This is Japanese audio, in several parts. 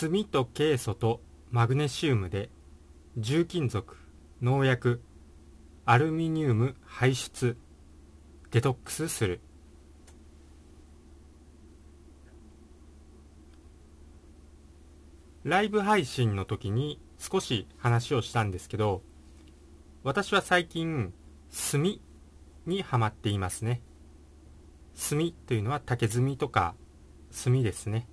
炭とケイ素とマグネシウムで重金属農薬アルミニウム排出デトックスする。ライブ配信の時に少し話をしたんですけど私は最近炭にはまっていますね。炭というのは竹炭とか炭ですね。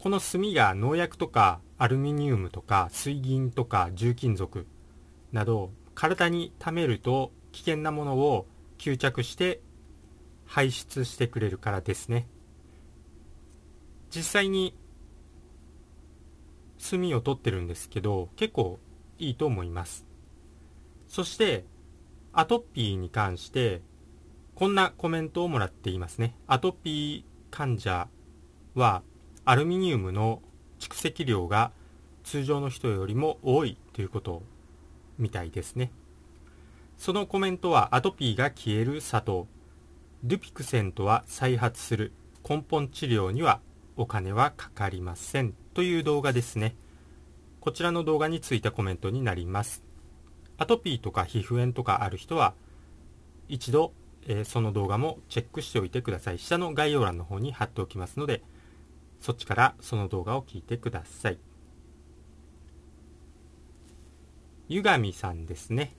この炭が農薬とかアルミニウムとか水銀とか重金属など体に溜めると危険なものを吸着して排出してくれるからですね。実際に炭を取ってるんですけど結構いいと思います。そしてアトピーに関してこんなコメントをもらっていますね。アトピー患者はアルミニウムの蓄積量が通常の人よりも多いということみたいですね。そのコメントはアトピーが消える砂糖。ドゥピクセントは再発する根本治療にはお金はかかりませんという動画ですね。こちらの動画についたコメントになります。アトピーとか皮膚炎とかある人は一度、えー、その動画もチェックしておいてください。下の概要欄の方に貼っておきますのでそっちからその動画を聞いてくださいゆがみさんですね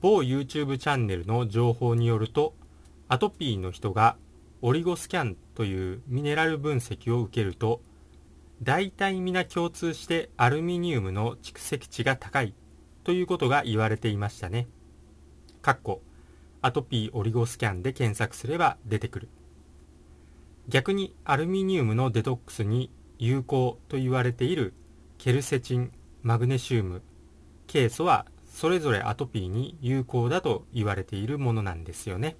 某 YouTube チャンネルの情報によるとアトピーの人がオリゴスキャンというミネラル分析を受けると大体皆共通してアルミニウムの蓄積値が高いということが言われていましたね。かっこアトピーオリゴスキャンで検索すれば出てくる。逆にアルミニウムのデトックスに有効と言われているケルセチン、マグネシウム、ケイ素はそれぞれアトピーに有効だと言われているものなんですよね。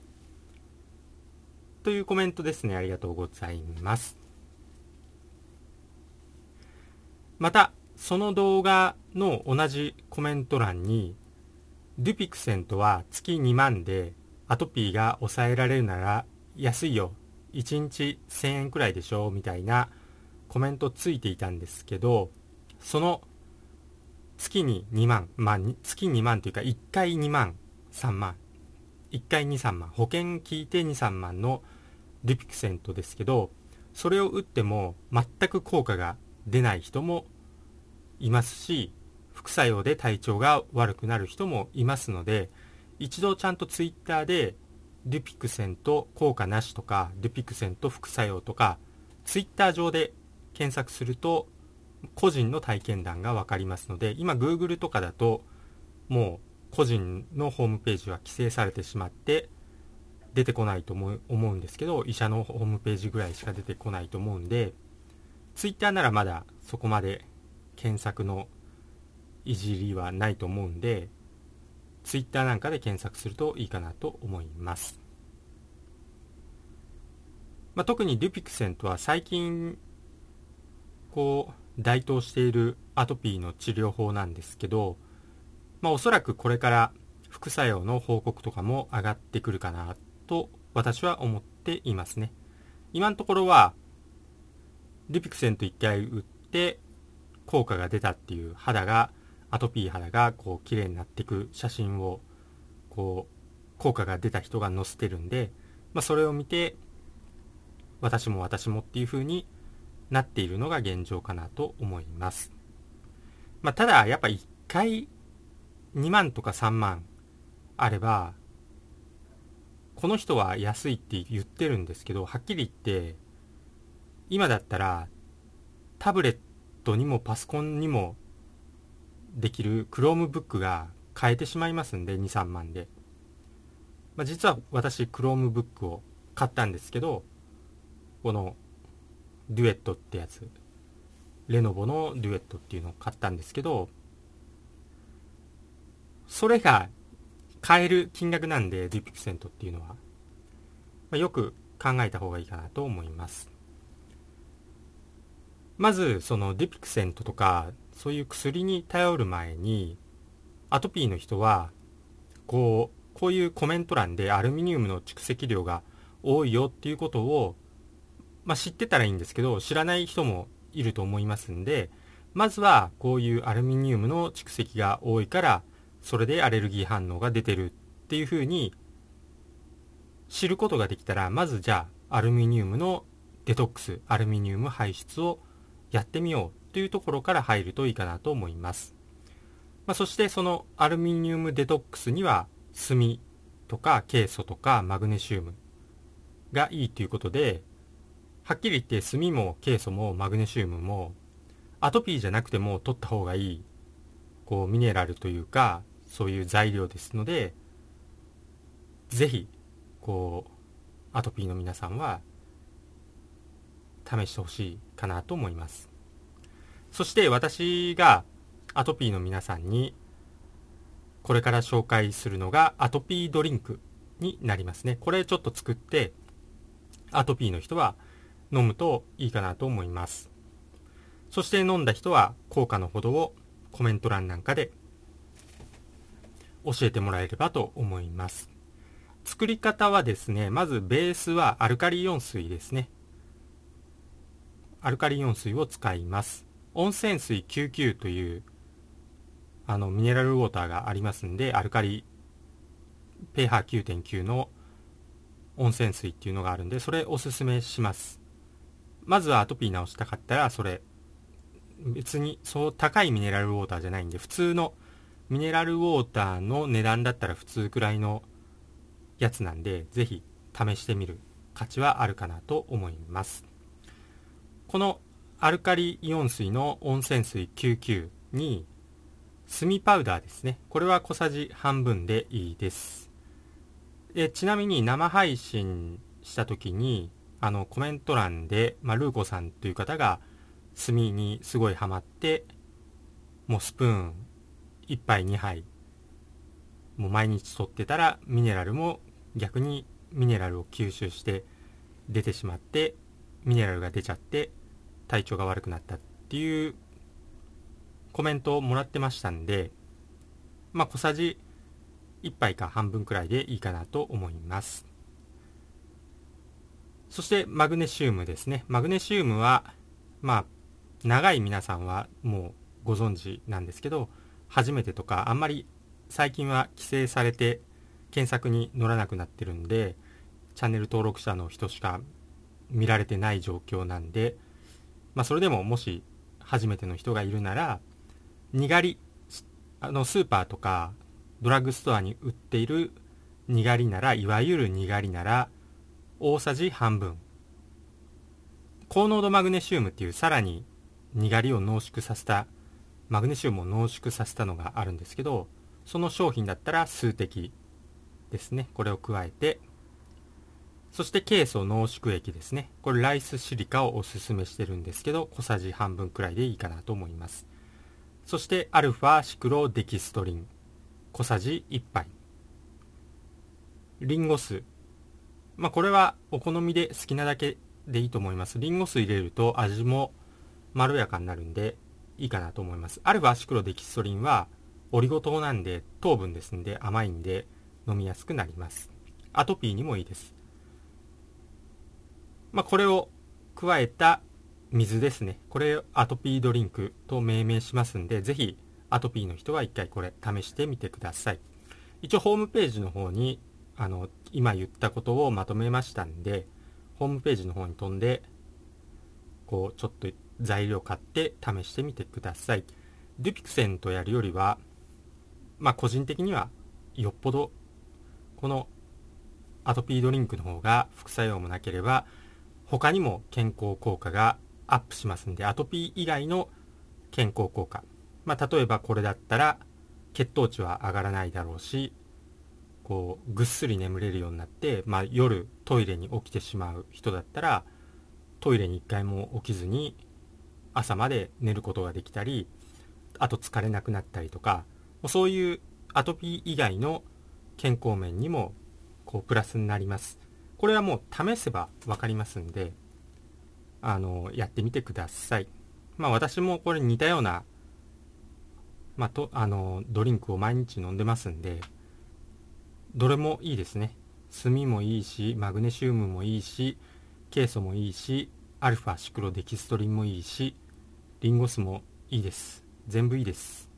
というコメントですね。ありがとうございます。また、その動画の同じコメント欄に、デュピクセントは月2万でアトピーが抑えられるなら安いよ。1日1000円くらいでしょ？みたいなコメントついていたんですけど、その月に2万、まあ、月2万というか1回2万、3万、1回2、3万、保険聞いて2、3万のデュピクセントですけど、それを打っても全く効果が出ない人もいますし副作用で体調が悪くなる人もいますので一度ちゃんとツイッターでデュピクセンと効果なしとかデュピクセンと副作用とかツイッター上で検索すると個人の体験談が分かりますので今 Google とかだともう個人のホームページは規制されてしまって出てこないと思うんですけど医者のホームページぐらいしか出てこないと思うんでツイッターならまだそこまで検索のいじりはないと思うんで Twitter なんかで検索するといいかなと思います、まあ、特にデュピクセントは最近こう台頭しているアトピーの治療法なんですけど、まあ、おそらくこれから副作用の報告とかも上がってくるかなと私は思っていますね。今のところはリピクセント1回打って効果が出たっていう肌がアトピー肌がこう綺麗になっていく写真をこう効果が出た人が載せてるんで、まあ、それを見て私も私もっていう風になっているのが現状かなと思います。まあ、ただやっぱ1回2万とか3万あればこの人は安いって言ってるんですけどはっきり言って今だったらタブレットにもパソコンにもできる Chromebook が買えてしまいますんで2、3万で。まあ、実は私 Chromebook を買ったんですけど、このデュエットってやつ、レノボのデュエットっていうのを買ったんですけど、それが買える金額なんで、デュピクセントっていうのは、まあ、よく考えた方がいいかなと思います。まずそのディピクセントとかそういう薬に頼る前にアトピーの人はこうこういうコメント欄でアルミニウムの蓄積量が多いよっていうことをまあ、知ってたらいいんですけど知らない人もいると思いますんでまずはこういうアルミニウムの蓄積が多いからそれでアレルギー反応が出てるっていうふうに知ることができたらまずじゃあアルミニウムのデトックスアルミニウム排出をやってみようというところから入るといいかなと思います、まあ、そしてそのアルミニウムデトックスには炭とかケイ素とかマグネシウムがいいということではっきり言って炭もケイ素もマグネシウムもアトピーじゃなくても取った方がいいこうミネラルというかそういう材料ですのでぜひこうアトピーの皆さんは試してほしいかなと思います。そして私がアトピーの皆さんにこれから紹介するのがアトピードリンクになりますね。これちょっと作ってアトピーの人は飲むといいかなと思います。そして飲んだ人は効果のほどをコメント欄なんかで教えてもらえればと思います。作り方はですねまずベースはアルカリイオン水ですね。アルカリイオン水を使います。温泉水99というあのミネラルウォーターがありますんでアルカリ pH9.9 の温泉水っていうのがあるんでそれおすすめします。まずはアトピー治したかったらそれ別にそう高いミネラルウォーターじゃないんで普通のミネラルウォーターの値段だったら普通くらいのやつなんでぜひ試してみる価値はあるかなと思います。このアルカリイオン水の温泉水99に炭パウダーですね。これは小さじ半分でいいです。でちなみに生配信した時にあのコメント欄で、まあ、ルーコさんという方が炭にすごいハマってもうスプーン1杯2杯もう毎日取ってたらミネラルも逆にミネラルを吸収して出てしまってミネラルが出ちゃって体調が悪くなったっていうコメントをもらってましたんで、まあ、小さじ1杯か半分くらいでいいかなと思います。そしてマグネシウムですね。マグネシウムは、まあ、長い皆さんはもうご存知なんですけど、初めてとか、あんまり最近は規制されて検索に載らなくなってるんで、チャンネル登録者の人しか見られてない状況なんで、まあ、それでももし初めての人がいるならにがりあのスーパーとかドラッグストアに売っているにがりならいわゆるにがりなら大さじ半分。高濃度マグネシウムっていうさらににがりを濃縮させたマグネシウムを濃縮させたのがあるんですけどその商品だったら数滴ですね。これを加えてそしてケイ素濃縮液ですね。これライスシリカをおすすめしてるんですけど、小さじ半分くらいでいいかなと思います。そしてアルファシクロデキストリン、小さじ1杯。リンゴ酢。まあこれはお好みで好きなだけでいいと思います。リンゴ酢入れると味もまろやかになるんでいいかなと思います。アルファシクロデキストリンはオリゴ糖なんで糖分ですんで甘いんで飲みやすくなります。アトピーにもいいです。まあ、これを加えた水ですね。これをアトピードリンクと命名しますんで、ぜひアトピーの人は一回これ試してみてください。一応ホームページの方にあの今言ったことをまとめましたんで、ホームページの方に飛んで、こうちょっと材料買って試してみてください。デュピクセンとやるよりは、まあ個人的にはよっぽどこのアトピードリンクの方が副作用もなければ他にも健康効果がアップしますんで、アトピー以外の健康効果。まあ、例えばこれだったら、血糖値は上がらないだろうし、こう、ぐっすり眠れるようになって、まあ、夜トイレに起きてしまう人だったら、トイレに一回も起きずに、朝まで寝ることができたり、あと疲れなくなったりとか、そういうアトピー以外の健康面にも、こう、プラスになります。これはもう試せば分かりますんで、あの、やってみてください。まあ私もこれ似たような、まあと、あの、ドリンクを毎日飲んでますんで、どれもいいですね。炭もいいし、マグネシウムもいいし、ケイ素もいいし、アルファシクロデキストリンもいいしリンゴ酢もいいです全部いいです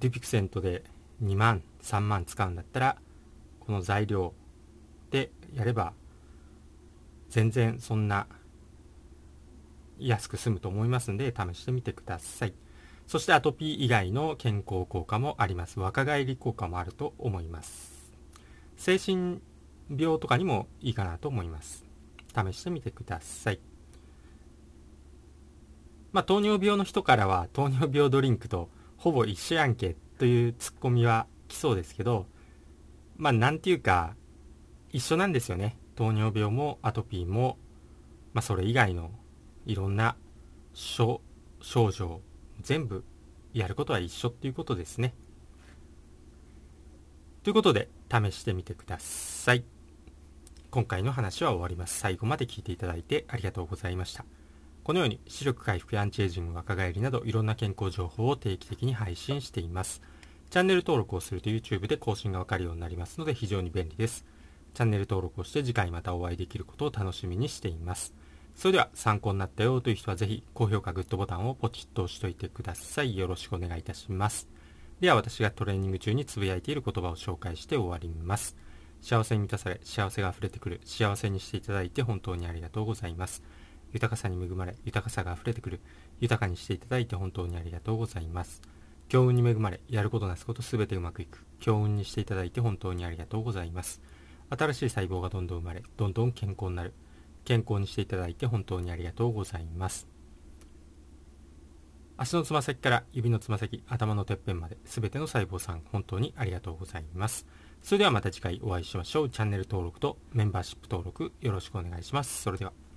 デュピクセントで2万3万使うんだったらこの材料でやれば全然そんな安く済むと思いますんで試してみてください。そしてアトピー以外の健康効果もあります。若返り効果もあると思います。精神病とかにもいいかなと思います。試してみてください。まあ糖尿病の人からは糖尿病ドリンクとほぼ一緒やんけというツッコミは来そうですけどまあなんていうか一緒なんですよね糖尿病もアトピーも、まあ、それ以外のいろんな症状全部やることは一緒っていうことですね。ということで試してみてください。今回の話は終わります。最後まで聞いていただいてありがとうございました。このように視力回復やアンチエイジング若返りなどいろんな健康情報を定期的に配信しています。チャンネル登録をすると YouTube で更新がわかるようになりますので非常に便利です。チャンネル登録をして次回またお会いできることを楽しみにしています。それでは参考になったよという人はぜひ高評価、グッドボタンをポチッと押しておいてください。よろしくお願いいたします。では私がトレーニング中につぶやいている言葉を紹介して終わります。幸せに満たされ、幸せが溢れてくる、幸せにしていただいて本当にありがとうございます。豊かさに恵まれ、豊かさが溢れてくる、豊かにしていただいて本当にありがとうございます。強運に恵まれ、やることなすことすべてうまくいく、強運にしていただいて本当にありがとうございます。新しい細胞がどんどん生まれ、どんどん健康になる。健康にしていただいて本当にありがとうございます。足のつま先から指のつま先、頭のてっぺんまで全ての細胞さん本当にありがとうございます。それではまた次回お会いしましょう。チャンネル登録とメンバーシップ登録よろしくお願いします。それでは。